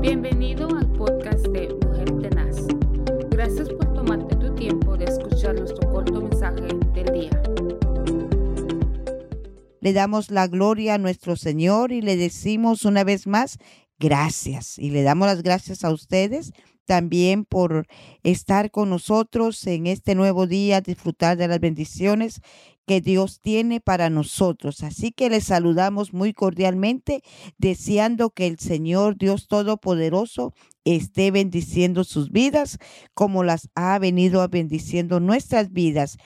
Bienvenido al podcast de Mujer Tenaz. Gracias por tomarte tu tiempo de escuchar nuestro corto mensaje del día. Le damos la gloria a nuestro Señor y le decimos una vez más gracias. Y le damos las gracias a ustedes también por estar con nosotros en este nuevo día, disfrutar de las bendiciones que Dios tiene para nosotros. Así que les saludamos muy cordialmente, deseando que el Señor Dios Todopoderoso esté bendiciendo sus vidas como las ha venido bendiciendo nuestras vidas.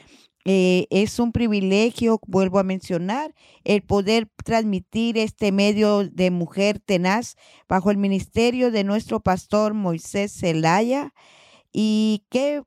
Eh, es un privilegio, vuelvo a mencionar, el poder transmitir este medio de mujer tenaz bajo el ministerio de nuestro pastor Moisés Zelaya. Y qué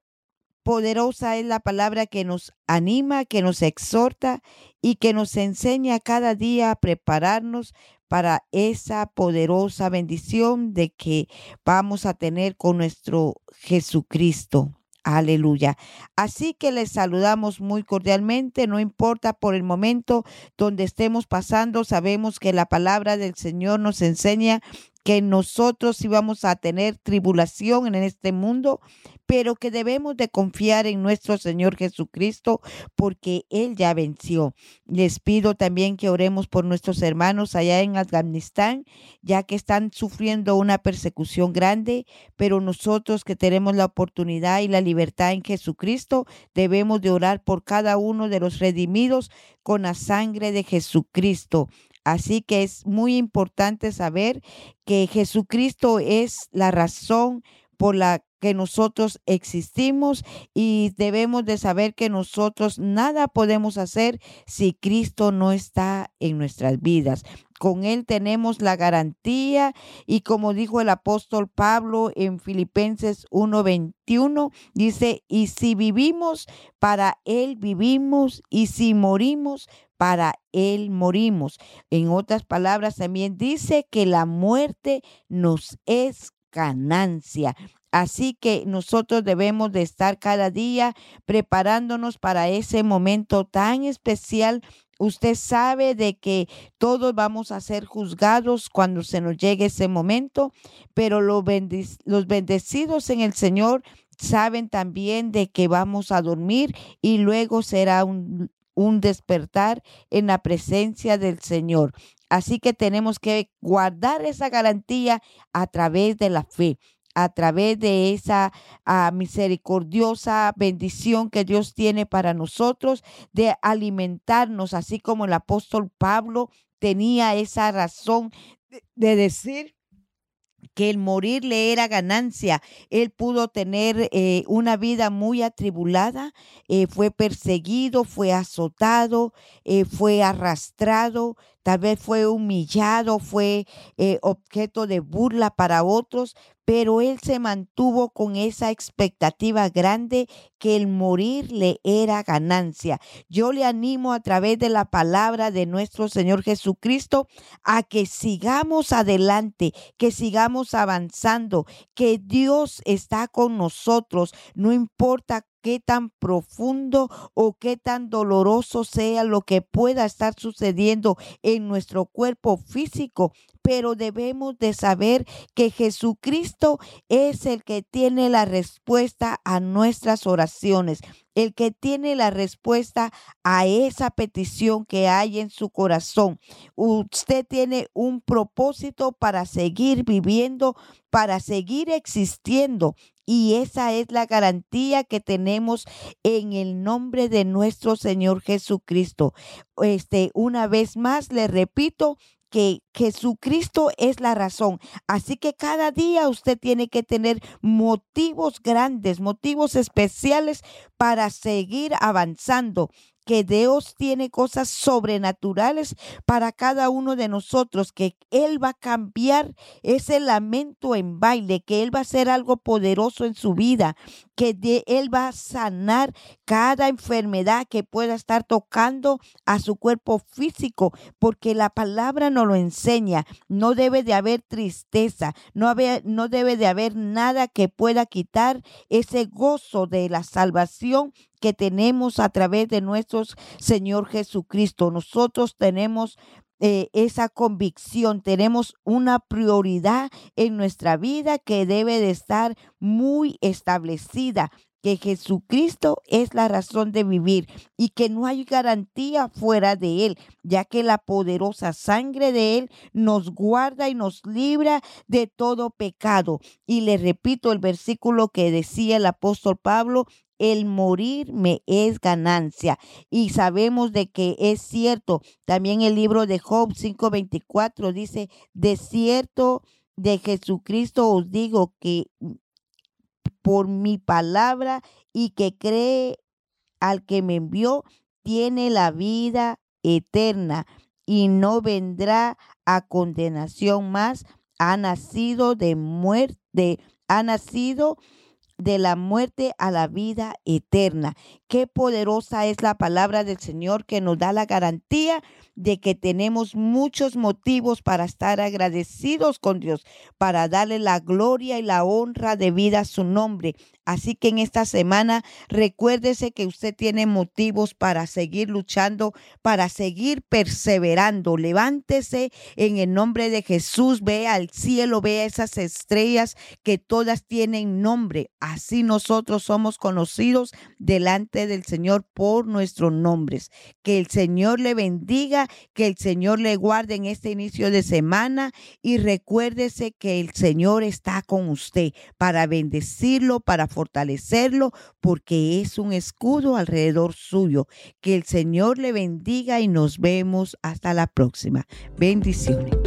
poderosa es la palabra que nos anima, que nos exhorta y que nos enseña cada día a prepararnos para esa poderosa bendición de que vamos a tener con nuestro Jesucristo. Aleluya. Así que les saludamos muy cordialmente, no importa por el momento donde estemos pasando, sabemos que la palabra del Señor nos enseña que nosotros íbamos a tener tribulación en este mundo, pero que debemos de confiar en nuestro Señor Jesucristo porque Él ya venció. Les pido también que oremos por nuestros hermanos allá en Afganistán, ya que están sufriendo una persecución grande, pero nosotros que tenemos la oportunidad y la libertad en Jesucristo, debemos de orar por cada uno de los redimidos con la sangre de Jesucristo. Así que es muy importante saber que Jesucristo es la razón por la que nosotros existimos y debemos de saber que nosotros nada podemos hacer si Cristo no está en nuestras vidas. Con Él tenemos la garantía y como dijo el apóstol Pablo en Filipenses 1:21, dice, y si vivimos, para Él vivimos, y si morimos, para Él morimos. En otras palabras, también dice que la muerte nos es ganancia. Así que nosotros debemos de estar cada día preparándonos para ese momento tan especial. Usted sabe de que todos vamos a ser juzgados cuando se nos llegue ese momento, pero los, bendecidos en el Señor saben también de que vamos a dormir y luego será un, un despertar en la presencia del Señor. Así que tenemos que guardar esa garantía a través de la fe a través de esa ah, misericordiosa bendición que Dios tiene para nosotros, de alimentarnos, así como el apóstol Pablo tenía esa razón de, decir que el morir le era ganancia. Él pudo tener eh, una vida muy atribulada, eh, fue perseguido, fue azotado, eh, fue arrastrado, tal vez fue humillado, fue objeto de burla para otros, pero él se mantuvo con esa expectativa grande que el morir le era ganancia. Yo le animo a través de la palabra de nuestro Señor Jesucristo a que sigamos adelante, que sigamos avanzando, que Dios está con nosotros, no importa qué tan profundo o qué tan doloroso sea lo que pueda estar sucediendo en nuestro cuerpo físico, pero debemos de saber que Jesucristo es el que tiene la respuesta a nuestras oraciones, el que tiene la respuesta a esa petición que hay en su corazón. Usted tiene un propósito para seguir viviendo, para seguir existiendo. Y esa es la garantía que tenemos en el nombre de nuestro Señor Jesucristo. Este, una vez más le repito, que Jesucristo es la razón. Así que cada día usted tiene que tener motivos grandes, motivos especiales para seguir avanzando que Dios tiene cosas sobrenaturales para cada uno de nosotros, que Él va a cambiar ese lamento en baile, que Él va a hacer algo poderoso en su vida, que Él va a sanar cada enfermedad que pueda estar tocando a su cuerpo físico, porque la palabra nos lo enseña. No debe de haber tristeza, no, no debe de haber nada que pueda quitar ese gozo de la salvación que tenemos a través de nuestro Señor Jesucristo. Nosotros tenemos eh, esa convicción, tenemos una prioridad en nuestra vida que debe de estar muy establecida que Jesucristo es la razón de vivir y que no hay garantía fuera de Él, ya que la poderosa sangre de Él nos guarda y nos libra de todo pecado. Y le repito el versículo que decía el apóstol Pablo, el morir me es ganancia. Y sabemos de que es cierto. También el libro de Job 5:24 dice, de cierto de Jesucristo os digo que por mi palabra y que cree al que me envió, tiene la vida eterna y no vendrá a condenación más. Ha nacido de muerte, ha nacido de la muerte a la vida eterna. Qué poderosa es la palabra del Señor que nos da la garantía de que tenemos muchos motivos para estar agradecidos con Dios, para darle la gloria y la honra de vida a su nombre. Así que en esta semana recuérdese que usted tiene motivos para seguir luchando, para seguir perseverando. Levántese en el nombre de Jesús, vea al cielo, vea esas estrellas que todas tienen nombre. Así nosotros somos conocidos delante del Señor por nuestros nombres. Que el Señor le bendiga, que el Señor le guarde en este inicio de semana y recuérdese que el Señor está con usted para bendecirlo, para fortalecerlo, porque es un escudo alrededor suyo. Que el Señor le bendiga y nos vemos hasta la próxima. Bendiciones.